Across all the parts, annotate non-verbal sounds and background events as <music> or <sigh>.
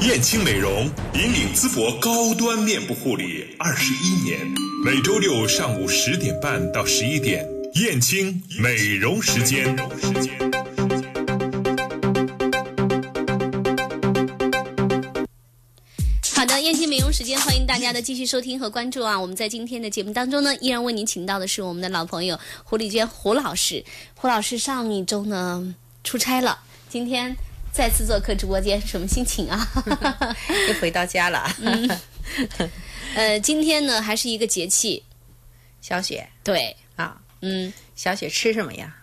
燕青美容引领淄博高端面部护理二十一年，每周六上午十点半到十一点，燕青美容时间。好的，燕青美容时间，欢迎大家的继续收听和关注啊！我们在今天的节目当中呢，依然为您请到的是我们的老朋友胡丽娟胡老师。胡老师上一周呢出差了，今天再次做客直播间，什么心情啊？<laughs> 又回到家了。<laughs> 呃，今天呢还是一个节气，小雪。对，啊，嗯，小雪吃什么呀？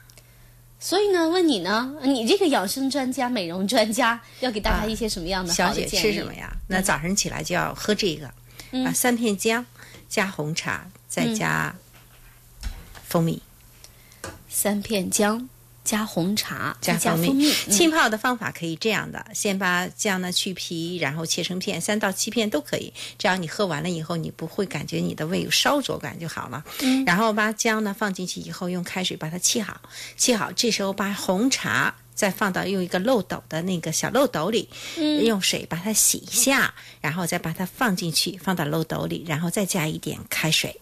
所以呢，问你呢，你这个养生专家、美容专家，要给大家啊一些什么样的小雪好的建议？吃什么呀？那早晨起来就要喝这个，啊，三片姜加红茶，再加蜂蜜，三片姜加红茶，加蜂蜂蜜，浸泡的方法可以这样的：先把姜呢去皮，然后切成片，三到七片都可以。这样你喝完了以后，你不会感觉你的胃有烧灼感就好了。嗯，然后把姜呢放进去以后，用开水把它沏好，沏好，这时候把红茶。再放到用一个漏斗的那个小漏斗里，用水把它洗一下，然后再把它放进去，放到漏斗里，然后再加一点开水，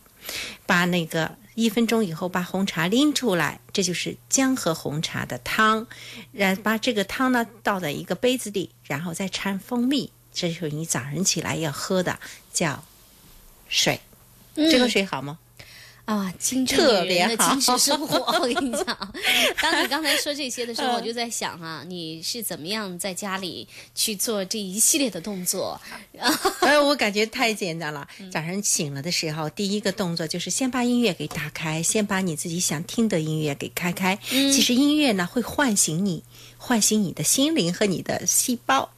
把那个一分钟以后把红茶拎出来，这就是姜和红茶的汤。然把这个汤呢倒在一个杯子里，然后再掺蜂蜜，这就是你早晨起来要喝的叫水。这个水好吗？啊，精致特别好精致生活，我跟你讲，<laughs> 当你刚才说这些的时候，嗯我就在想啊，你是怎么样在家里去做这一系列的动作？<laughs> 哎，我感觉太简单了。早上醒了的时候，第一个动作就是先把音乐给打开，先把你自己想听的音乐给开开。其实音乐呢会唤醒你，唤醒你的心灵和你的细胞。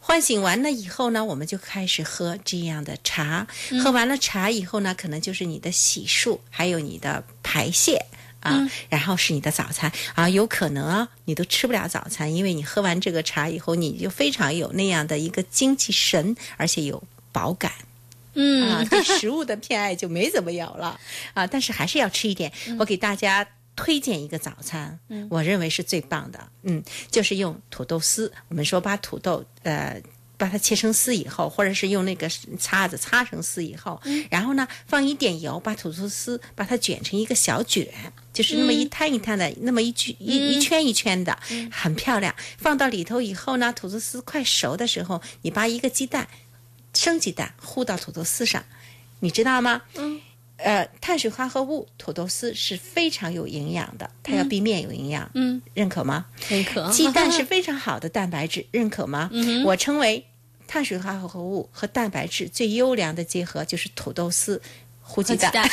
唤醒完了以后呢，我们就开始喝这样的茶。喝完了茶以后呢，可能就是你的洗漱，还有你的排泄。啊，然后是你的早餐啊，有可能啊，你都吃不了早餐，因为你喝完这个茶以后，你就非常有那样的一个精气神，而且有饱感。嗯啊，对食物的偏爱就没怎么有了啊，但是还是要吃一点。我给大家推荐一个早餐，我认为是最棒的，嗯，就是用土豆丝。我们说把土豆呃。把它切成丝以后，或者是用那个叉子擦成丝以后，然后呢，放一点油，把土豆丝把它卷成一个小卷，就是那么一摊一摊的，那么一圈一一圈一圈的，很漂亮。放到里头以后呢，土豆丝快熟的时候，你把一个鸡蛋生鸡蛋糊到土豆丝上，你知道吗？嗯。呃，碳水化合物土豆丝是非常有营养的，它要比面有营养。嗯，认可吗？认可。<laughs> 鸡蛋是 <laughs> 非常好的蛋白质，认可吗？嗯我称为碳水化合物和蛋白质最优良的结合就是土豆丝糊鸡蛋。<laughs>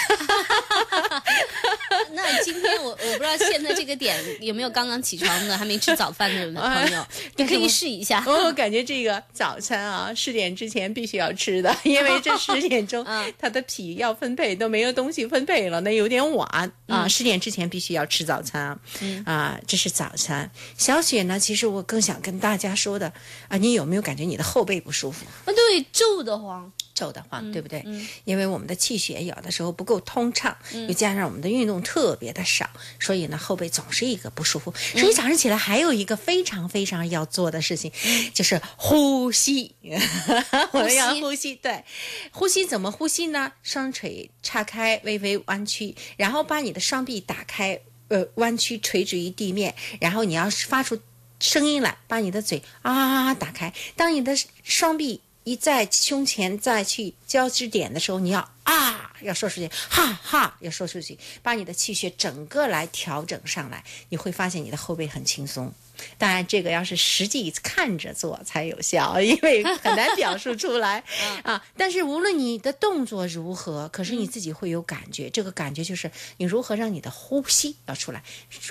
蛋。那今天我我不知道现在这个点有没有刚刚起床的还没吃早饭的朋友，你可以试一下。我感觉这个早餐啊，十点之前必须要吃的，因为这十点钟他的脾要分配都没有东西分配了，那有点晚啊。十点之前必须要吃早餐啊，这是早餐。小雪呢，其实我更想跟大家说的啊，你有没有感觉你的后背不舒服？啊，对，皱得慌。皱得慌，对不对？因为我们的气血有的时候不够通畅，又加上我们的运动特别的少，所以呢后背总是一个不舒服。所以早上起来还有一个非常非常要做的事情，就是呼吸。<laughs> 我们要呼吸，对，呼吸怎么呼吸呢？双腿岔开，微微弯曲，然后把你的双臂打开，呃，弯曲垂直于地面，然后你要发出声音来，把你的嘴啊打开。当你的双臂一在胸前再去交织点的时候，你要啊，要说出去，哈哈，要说出去，把你的气血整个来调整上来，你会发现你的后背很轻松。当然，这个要是实际看着做才有效，因为很难表述出来 <laughs> 啊。但是无论你的动作如何，可是你自己会有感觉，这个感觉就是你如何让你的呼吸要出来，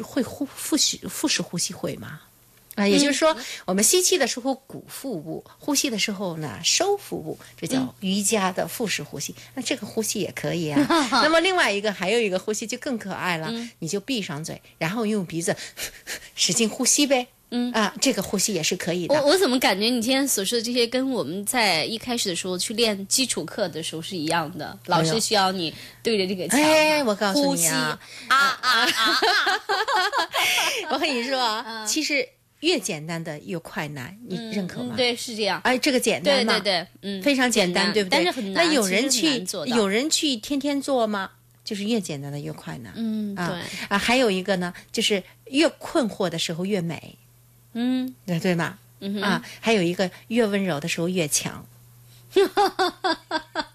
会呼腹式腹式呼吸会吗？啊，也就是说，我们吸气的时候鼓腹部，呼吸的时候呢收腹部，这叫瑜伽的腹式呼吸。那这个呼吸也可以啊。<laughs> 那么另外一个还有一个呼吸就更可爱了，你就闭上嘴，然后用鼻子 <laughs> 使劲呼吸呗。嗯啊，这个呼吸也是可以的。我我怎么感觉你今天所说的这些跟我们在一开始的时候去练基础课的时候是一样的？老师需要你对着这个墙，哎，我告诉呼吸你啊，啊啊啊！<laughs> 我跟你说啊，其实越简单的越快难，你认可吗？嗯，对，是这样。哎，这个简单嘛，对对对，嗯，非常简单，单对不对？但是很难。那有人去有人去天天做吗？就是越简单的越快难。嗯，啊对，啊，还有一个呢，就是越困惑的时候越美，嗯对对吗？嗯啊，还有一个越温柔的时候越强。<laughs>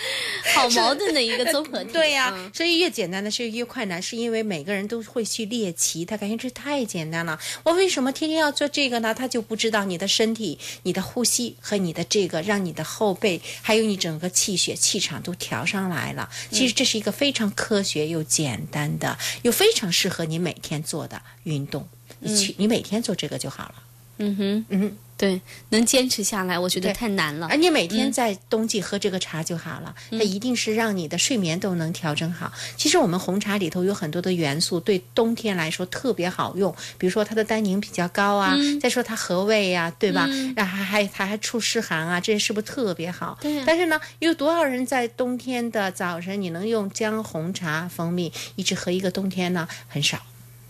<laughs> 好矛盾的一个综合体。对呀、嗯所以越简单的事越快难，是因为每个人都会去猎奇，他感觉这太简单了。我为什么天天要做这个呢？他就不知道你的身体、你的呼吸和你的这个，让你的后背还有你整个气血气场都调上来了。其实这是一个非常科学又简单的，又非常适合你每天做的运动。你去，你每天做这个就好了。嗯哼，嗯，对，能坚持下来，我觉得太难了而。你每天在冬季喝这个茶就好了，它一定是让你的睡眠都能调整好。其实我们红茶里头有很多的元素，对冬天来说特别好用，比如说它的单宁比较高啊，再说它和胃呀、对吧？然后还还它还除湿寒啊，这些是不是特别好？对但是呢，有多少人在冬天的早晨，你能用姜红茶、蜂蜜一直喝一个冬天呢？很少。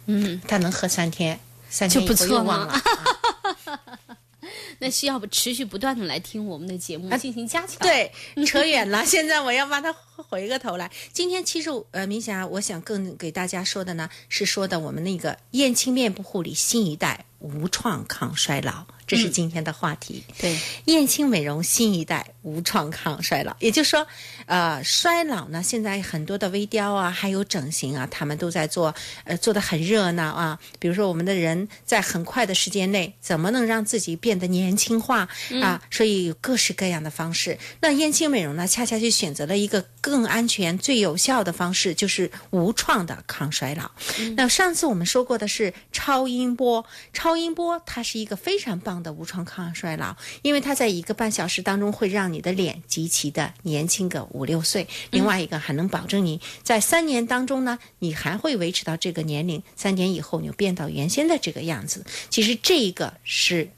嗯，他能喝三天，三天就不错了。<laughs> <laughs> 那需要持续不断的来听我们的节目进行加强。，对，<laughs> 扯远了。现在我要把它回个头来。今天其实呃，明霞，我想更给大家说的呢，是说的我们那个燕青面部护理新一代无创抗衰老，这是今天的话题。对，燕青美容新一代无创抗衰老，也就是说，呃，衰老呢，现在很多的微雕啊，还有整形啊，他们都在做，呃，做的很热闹啊。比如说，我们的人在很快的时间内，怎么能让自己变得年轻化、啊？所以有各式各样的方式。那燕青美容呢，恰恰就选择了一个更安全、最有效的方式，就是无创的抗衰老。那上次我们说过的是超音波，超音波它是一个非常棒的无创抗衰老，因为它在一个半小时当中会让你的脸极其的年轻个五六岁，另外一个还能保证你在三年当中呢，你还会维持到这个年龄，三年以后你就变到原先的这个样子。其实这个是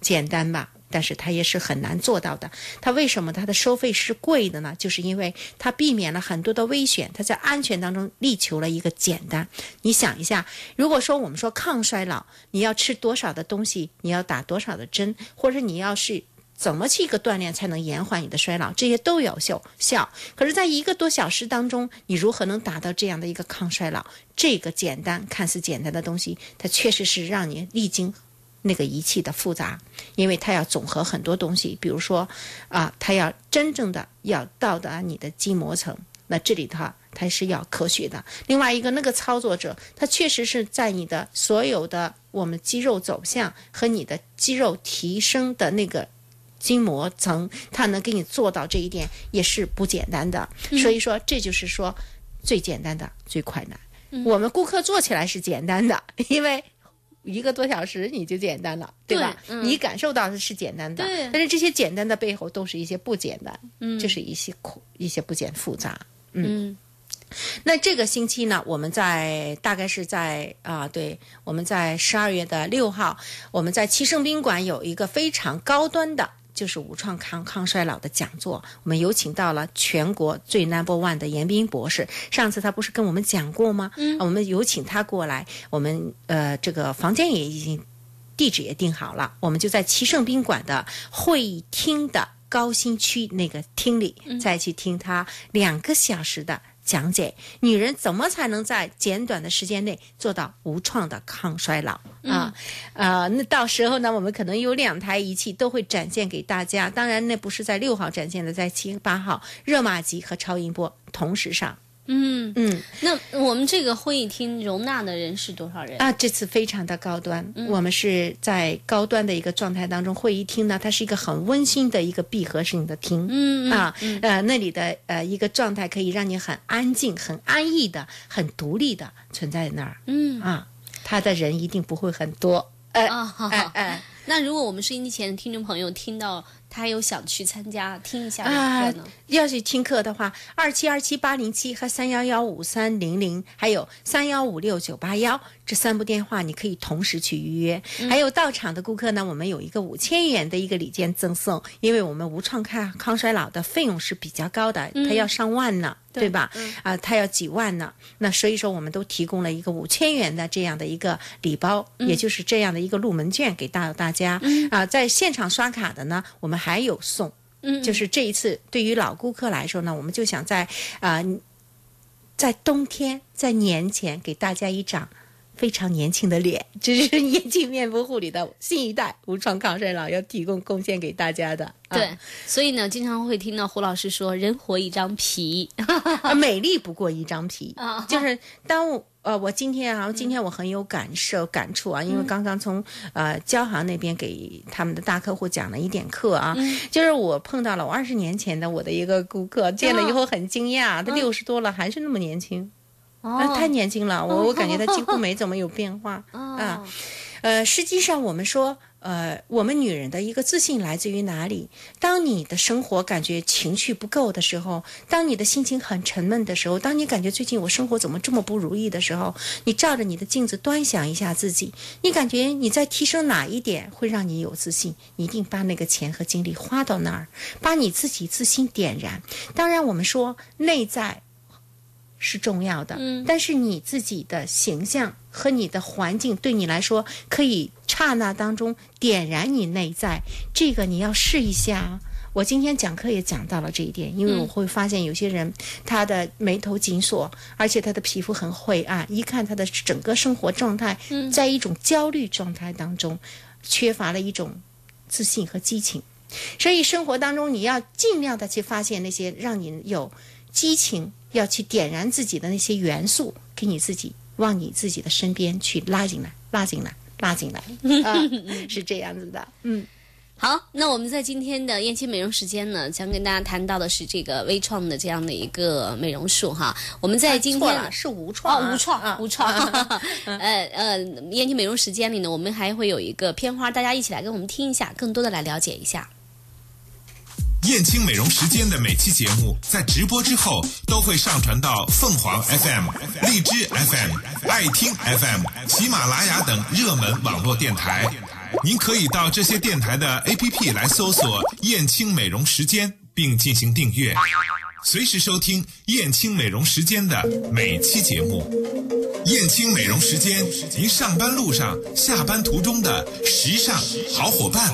简单吧。但是它也是很难做到的。它为什么它的收费是贵的呢？就是因为它避免了很多的危险，它在安全当中力求了一个简单。你想一下，如果说我们说抗衰老，你要吃多少的东西，你要打多少的针，或者你要是怎么去一个锻炼才能延缓你的衰老，这些都有效效。可是，在一个多小时当中，你如何能达到这样的一个抗衰老？这个简单看似简单的东西，它确实是让你历经。那个仪器的复杂，因为它要总和很多东西，比如说啊，它要真正的要到达你的筋膜层，那这里头它是要科学的。另外一个，那个操作者他确实是在你的所有的我们肌肉走向和你的肌肉提升的那个筋膜层，它能给你做到这一点，也是不简单的。所以说，这就是说最简单的最快难。我们顾客做起来是简单的，因为。一个多小时你就简单了，对吧？对嗯你感受到的是简单的，对但是这些简单的背后都是一些不简单，嗯，就是一些苦，一些不简复杂。嗯那这个星期呢，我们在大概是在啊、对，我们在十二月的六号，我们在七圣宾馆有一个非常高端的。就是无创抗抗衰老的讲座，我们有请到了全国最 number one 的严彬博士。上次他不是跟我们讲过吗？嗯，我们有请他过来，我们呃这个房间也已经地址也定好了，我们就在齐盛宾馆的会议厅的高新区那个厅里，再去听他两个小时的讲解。女人怎么才能在简短的时间内做到无创的抗衰老啊？呃，那到时候呢，我们可能有两台仪器都会展现给大家。当然，那不是在六号展现的，在七八号热玛吉和超音波同时上。嗯，嗯。那我们这个会议厅容纳的人是多少人？啊，这次非常的高端，我们是在高端的一个状态当中。会议厅呢，它是一个很温馨的一个闭合式的厅，嗯啊，呃，那里的呃一个状态可以让你很安静、很安逸的、很独立的存在那儿，嗯啊，他的人一定不会很多。哎啊，好好。哎哎那如果我们收音机前的听众朋友听到他有想去参加听一下课呢？，要是听课的话，二七二七八零七和三幺幺五三零零，还有三幺五六九八幺这三部电话，你可以同时去预约。嗯还有到场的顾客呢，我们有一个五千元的一个礼券赠送，因为我们无创抗抗衰老的费用是比较高的，它要上万呢。对吧？啊，它要几万呢？那所以说，我们都提供了一个五千元的这样的一个礼包，也就是这样的一个入门券给大大家。啊，在现场刷卡的呢，我们还有送。嗯，就是这一次对于老顾客来说呢，我们就想在啊、在冬天在年前给大家一张非常年轻的脸，这是眼睛面部护理的新一代无创抗衰老要提供贡献给大家的。啊对，所以呢，经常会听到胡老师说“人活一张皮啊，美丽不过一张皮啊，就是当我。呃，我今天啊，今天我很有感受、感触啊，因为刚刚从呃交行那边给他们的大客户讲了一点课啊，就是我碰到了我二十年前的我的一个顾客，见了以后很惊讶，他六十多了还是那么年轻，”。啊，哦，太年轻了，我我感觉他几乎 <laughs> 没怎么有变化啊。呃，实际上我们说，呃，我们女人的一个自信来自于哪里？当你的生活感觉情绪不够的时候，当你的心情很沉闷的时候，当你感觉最近我生活怎么这么不如意的时候，你照着你的镜子端详一下自己，你感觉你在提升哪一点会让你有自信？你一定把那个钱和精力花到那儿，把你自己自信点燃。当然，我们说内在。是重要的，嗯但是你自己的形象和你的环境对你来说，可以刹那当中点燃你内在，这个你要试一下啊。我今天讲课也讲到了这一点，因为我会发现有些人他的眉头紧锁，而且他的皮肤很晦暗，一看他的整个生活状态，在一种焦虑状态当中，缺乏了一种自信和激情。所以生活当中你要尽量的去发现那些让你有激情，要去点燃自己的那些元素，给你自己往你自己的身边去拉进来，拉进来，拉进来 <laughs> 啊，是这样子的，嗯。好，那我们在今天的燕青美容时间呢，将跟大家谈到的是这个微创的这样的一个美容术哈。我们在今天是无创啊，哦，无创，啊无创。<laughs> 呃呃，燕青美容时间里呢，我们还会有一个片花，大家一起来跟我们听一下，更多的来了解一下。燕青美容时间的每期节目在直播之后都会上传到凤凰 FM、荔枝 FM、爱听 FM、喜马拉雅等热门网络电台。您可以到这些电台的 APP 来搜索“燕青美容时间”，并进行订阅，随时收听燕青美容时间的每期节目。燕青美容时间，您上班路上、下班途中的时尚好伙伴。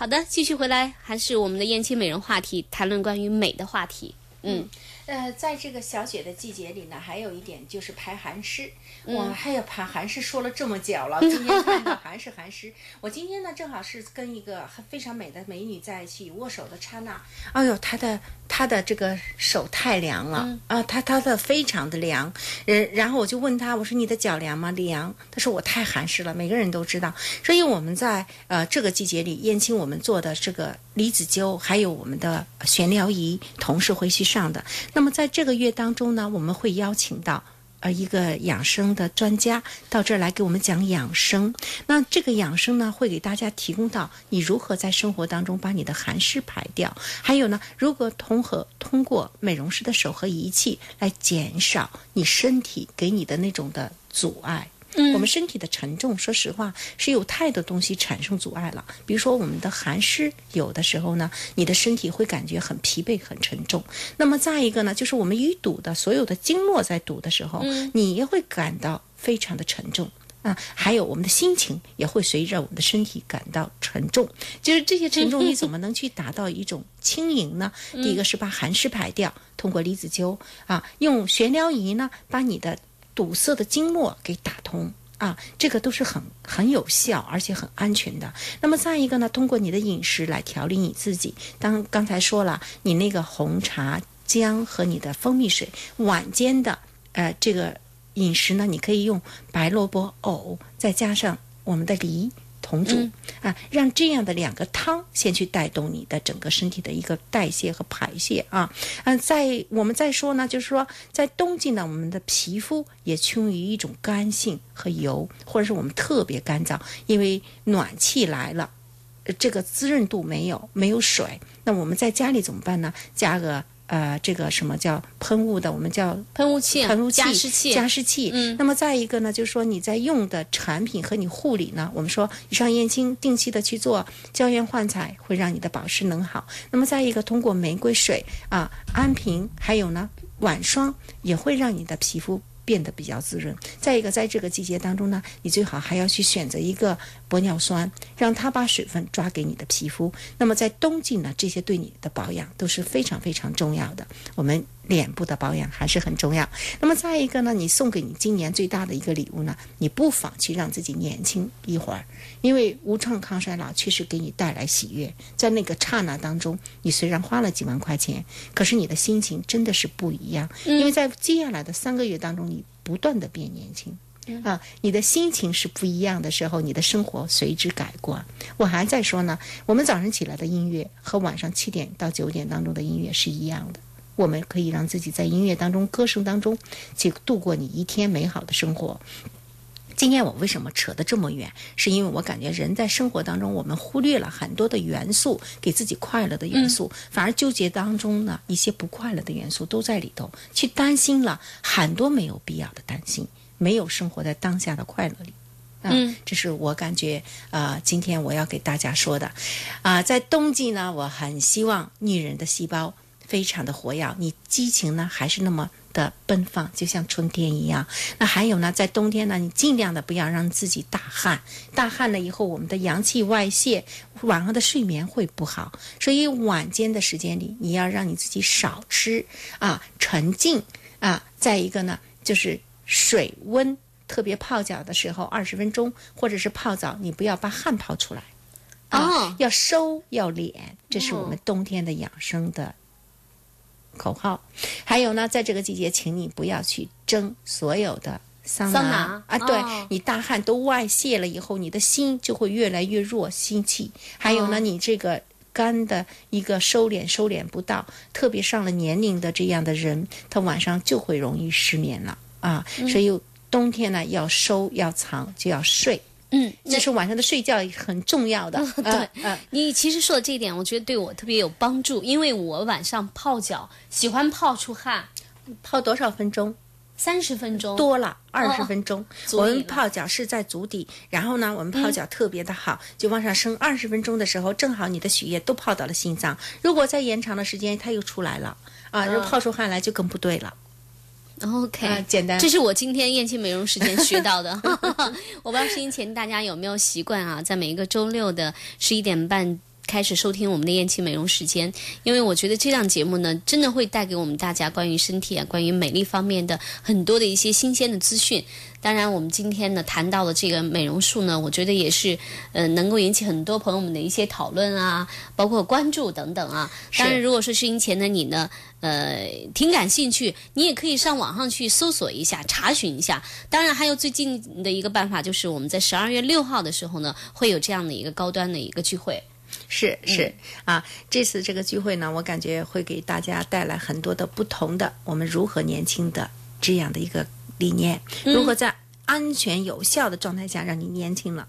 好的，继续回来，还是我们的燕青美人话题，谈论关于美的话题。嗯，呃，在这个小雪的季节里呢，还有一点就是排寒湿。我还有排寒湿说了这么久了，<laughs> 今天看到寒湿寒湿。我今天呢，正好是跟一个非常美的美女在一起握手的刹那，哎呦，她的她的这个手太凉了、啊，她她的非常的凉。呃，然后我就问她，我说你的脚凉吗？凉。她说我太寒湿了，每个人都知道。所以我们在呃这个季节里，燕青我们做的这个离子灸，还有我们的悬疗仪，同时会去上的。那么在这个月当中呢，我们会邀请到。呃，一个养生的专家到这儿来给我们讲养生。那这个养生呢，会给大家提供到你如何在生活当中把你的寒湿排掉，还有呢，如何通和通过美容师的手和仪器来减少你身体给你的那种的阻碍。我们身体的沉重，说实话是有太多东西产生阻碍了。比如说我们的寒湿，有的时候呢，你的身体会感觉很疲惫、很沉重。那么再一个呢，就是我们淤堵的所有的经络在堵的时候，你也会感到非常的沉重。啊，还有我们的心情也会随着我们的身体感到沉重。就是这些沉重，<laughs> 你怎么能去达到一种轻盈呢？第一个是把寒湿排掉，通过离子灸啊，用悬疗仪呢，把你的堵塞的经络给打通。啊，这个都是很很有效，而且很安全的。那么再一个呢，通过你的饮食来调理你自己。当刚才说了，你那个红茶姜和你的蜂蜜水，晚间的呃这个饮食呢，你可以用白萝卜藕，再加上我们的梨。同煮、啊，让这样的两个汤先去带动你的整个身体的一个代谢和排泄啊。嗯、在我们再说呢，就是说在冬季呢，我们的皮肤也趋于一种干性和油，或者是我们特别干燥，因为暖气来了。呃这个滋润度没有，没有水，那我们在家里怎么办呢？加个呃，这个什么叫喷雾的？我们叫喷雾器、喷雾器、加湿器、加湿器。嗯那么再一个呢，就是说你在用的产品和你护理呢，我们说以上燕青定期的去做胶原焕彩，会让你的保湿能好。那么再一个，通过玫瑰水啊、安瓶，还有呢晚霜，也会让你的皮肤。变得比较滋润。再一个，在这个季节当中呢，你最好还要去选择一个玻尿酸，让它把水分抓给你的皮肤。那么在冬季呢，这些对你的保养都是非常非常重要的。我们脸部的保养还是很重要。那么再一个呢，你送给你今年最大的一个礼物呢，你不妨去让自己年轻一会儿，因为无创抗衰老确实给你带来喜悦。在那个刹那当中，你虽然花了几万块钱，可是你的心情真的是不一样，因为在接下来的三个月当中，你不断的变年轻。啊，你的心情是不一样的时候，你的生活随之改观。我还在说呢，我们早上起来的音乐和晚上七点到九点当中的音乐是一样的。我们可以让自己在音乐当中、歌声当中，去度过你一天美好的生活。今天我为什么扯得这么远？是因为我感觉人在生活当中，我们忽略了很多的元素，给自己快乐的元素，反而纠结当中呢一些不快乐的元素都在里头，去担心了很多没有必要的担心，没有生活在当下的快乐里。啊、嗯这是我感觉啊、呃今天我要给大家说的，啊、在冬季呢，我很希望女人的细胞非常的活跃，你激情呢还是那么的奔放，就像春天一样。那还有呢，在冬天呢，你尽量的不要让自己大汗，大汗了以后，我们的阳气外泄，晚上的睡眠会不好。所以晚间的时间里，你要让你自己少吃啊，沉静啊。再一个呢，就是水温。特别泡脚的时候，二十分钟，或者是泡澡，你不要把汗泡出来，啊，哦要收要敛，这是我们冬天的养生的口号。还有呢，在这个季节，请你不要去蒸所有的桑拿桑拿啊，对、哦你大汗都外泄了以后，你的心就会越来越弱，心气。还有呢，哦你这个。肝的一个收敛收敛不到，特别上了年龄的这样的人，他晚上就会容易失眠了啊。嗯所以冬天呢，要收要藏就要睡，嗯，这是晚上的睡觉很重要的。<laughs> 对你其实说的这一点，我觉得对我特别有帮助，因为我晚上泡脚喜欢泡出汗，泡多少分钟？三十分钟。多了二十分钟。我们泡脚是在足底，然后呢，我们泡脚特别的好，就往上升二十分钟的时候，正好你的血液都泡到了心脏。如果再延长的时间，它又出来了啊，就泡出汗来就更不对了。OK，、啊简单这是我今天燕青美容时间学到的。<laughs> <laughs> 我不知道收音前大家有没有习惯啊，在每一个周六的十一点半。开始收听我们的燕青美容时间，因为我觉得这档节目呢，真的会带给我们大家关于身体啊、关于美丽方面的很多的一些新鲜的资讯。当然，我们今天呢谈到的这个美容术呢，我觉得也是呃能够引起很多朋友们的一些讨论啊，包括关注等等啊。当然，如果说收音前的你呢，呃，挺感兴趣，你也可以上网上去搜索一下，查询一下。当然，还有最近的一个办法，就是我们在十二月六号的时候呢，会有这样的一个高端的一个聚会。是是、啊，这次这个聚会呢，我感觉会给大家带来很多的不同的我们如何年轻的这样的一个理念，如何在安全有效的状态下让你年轻了。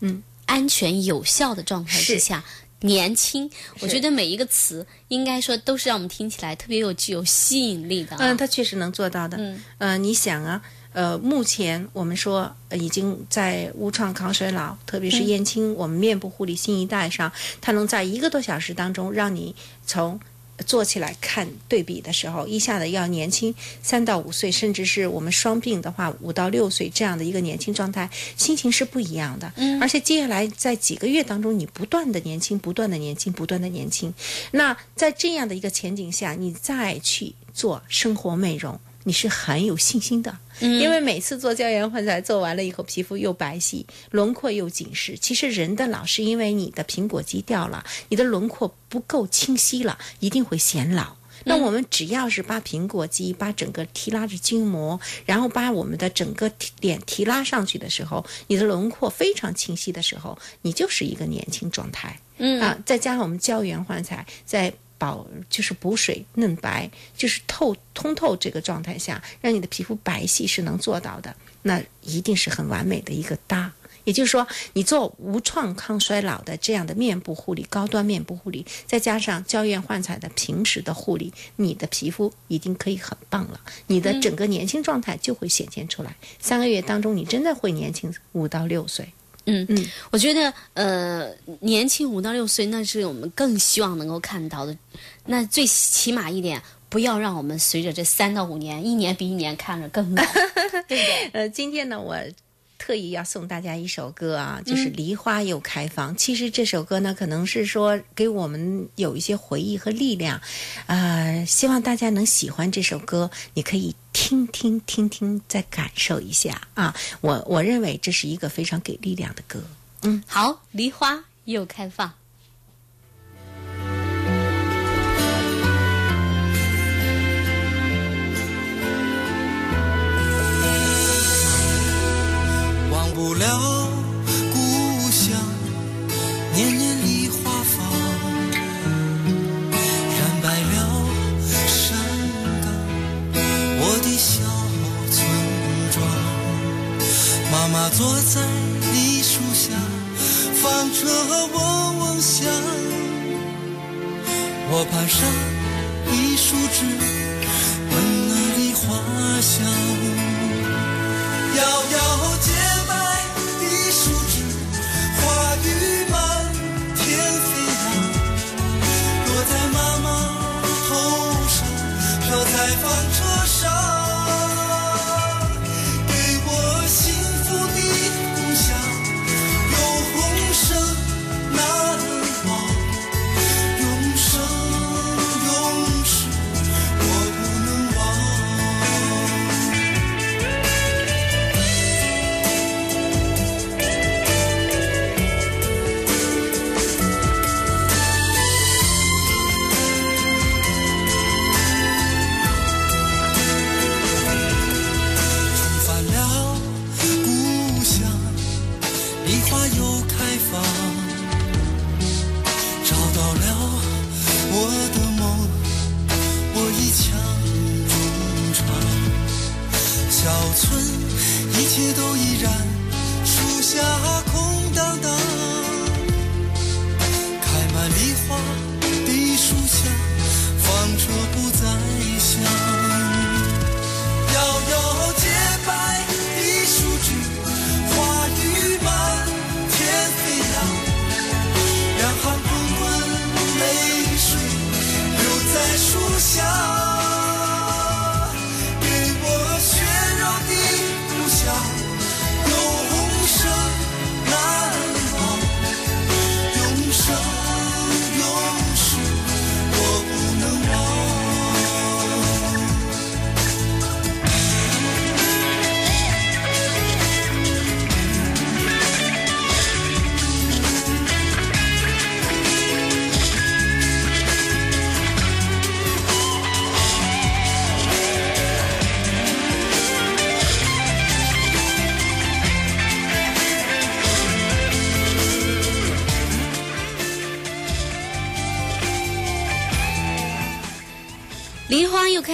嗯安全有效的状态之下，年轻，我觉得每一个词应该说都是让我们听起来特别有具有吸引力的、啊。嗯，他确实能做到的。嗯，呃，你想啊，呃，目前我们说、已经在无创抗衰老，特别是燕青，我们面部护理新一代上，它能在一个多小时当中让你从。做起来看对比的时候，一下子要年轻三到五岁，甚至是我们双病的话五到六岁这样的一个年轻状态，心情是不一样的。嗯，而且接下来在几个月当中，你不断的年轻，不断的年轻，不断的年轻。那在这样的一个前景下，你再去做生活美容，你是很有信心的。因为每次做胶原焕彩做完了以后，皮肤又白皙，轮廓又紧实。其实人的老是因为你的苹果肌掉了，你的轮廓不够清晰了，一定会显老。那我们只要是把苹果肌、把整个提拉的筋膜，然后把我们的整个脸提拉上去的时候，你的轮廓非常清晰的时候，你就是一个年轻状态。嗯啊，再加上我们胶原焕彩，在保就是补水嫩白，就是透通透这个状态下，让你的皮肤白皙是能做到的，那一定是很完美的一个搭。也就是说，你做无创抗衰老的这样的面部护理，高端面部护理，再加上胶原焕彩的平时的护理，你的皮肤已经可以很棒了，你的整个年轻状态就会显现出来。三个月当中，你真的会年轻五到六岁。嗯嗯，我觉得呃，年轻五到六岁，那是我们更希望能够看到的。那最起码一点，不要让我们随着这三到五年，一年比一年看着更老，<laughs> 对不对？呃，今天呢，我。特意要送大家一首歌啊，就是《梨花又开放》。其实这首歌呢，可能是说给我们有一些回忆和力量，呃，希望大家能喜欢这首歌。你可以听听听听，再感受一下啊。我我认为这是一个非常给力量的歌。嗯，好，梨花又开放。不了故乡，年年梨花放，染白了山岗，我的小村庄。妈妈坐在梨树下，放着嗡嗡响，我攀上一树枝，闻那梨花香。摇摇洁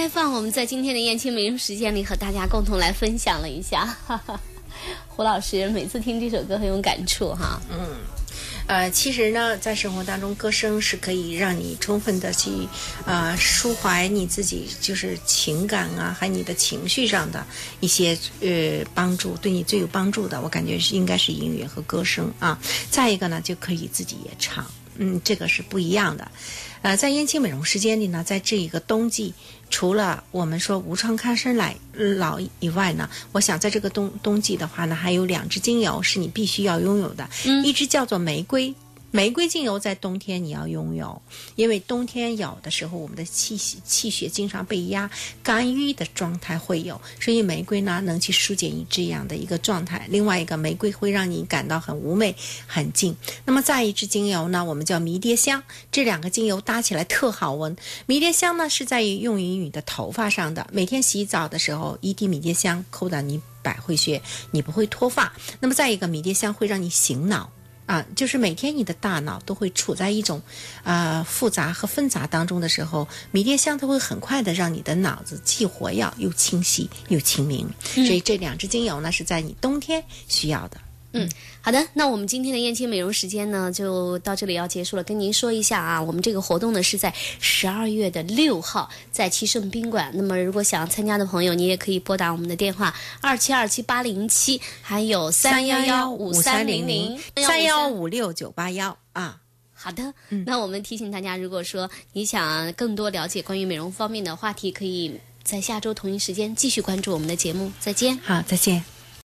放，我们在今天的燕青美容时间里和大家共同来分享了一下。<laughs> 胡老师每次听这首歌很有感触哈。嗯呃，其实呢，在生活当中，歌声是可以让你充分的去呃抒怀你自己就是情感啊，还有你的情绪上的一些呃帮助，对你最有帮助的，我感觉是应该是音乐和歌声啊。再一个呢，就可以自己也唱，嗯，这个是不一样的。呃，在燕青美容时间里呢，在这一个冬季，除了我们说无创抗生来老以外呢，我想在这个冬冬季的话呢，还有两支精油是你必须要拥有的，一支叫做玫瑰玫瑰精油在冬天你要拥有，因为冬天有的时候我们的气血气血经常被压，肝郁的状态会有，所以玫瑰呢能去疏解你这样的一个状态。另外一个，玫瑰会让你感到很妩媚、很静。那么再一支精油呢，我们叫迷迭香，这两个精油搭起来特好闻。迷迭香呢是在于用于你的头发上的，每天洗澡的时候一滴迷迭香扣到你百会穴，你不会脱发。那么再一个，迷迭香会让你醒脑。啊，就是每天你的大脑都会处在一种，啊复杂和纷杂当中的时候，迷迭香它会很快的让你的脑子既活跃又清晰又清明。所以这两支精油呢是在你冬天需要的。嗯，好的，那我们今天的燕青美容时间呢，就到这里要结束了。跟您说一下啊，我们这个活动呢是在十二月的六号，在七盛宾馆。那么如果想要参加的朋友，你也可以拨打我们的电话二七二七八零七，还有三幺幺五三零零三幺五六九八幺啊。好的，那我们提醒大家，如果说你想更多了解关于美容方面的话题，可以在下周同一时间继续关注我们的节目。再见。好，再见。